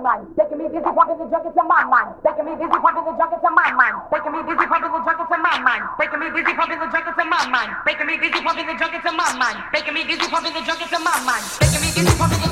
mind. Taking me dizzy, pumping the junk into my mind. Taking me dizzy, pumping the junk into my mind. Taking me dizzy, pumping the junk into my mind. Taking me dizzy, pumping the junk into my mind. Taking me dizzy, pumping the junk into my mind. Taking me dizzy, pumping the junk into my mind. Taking me busy, pumping the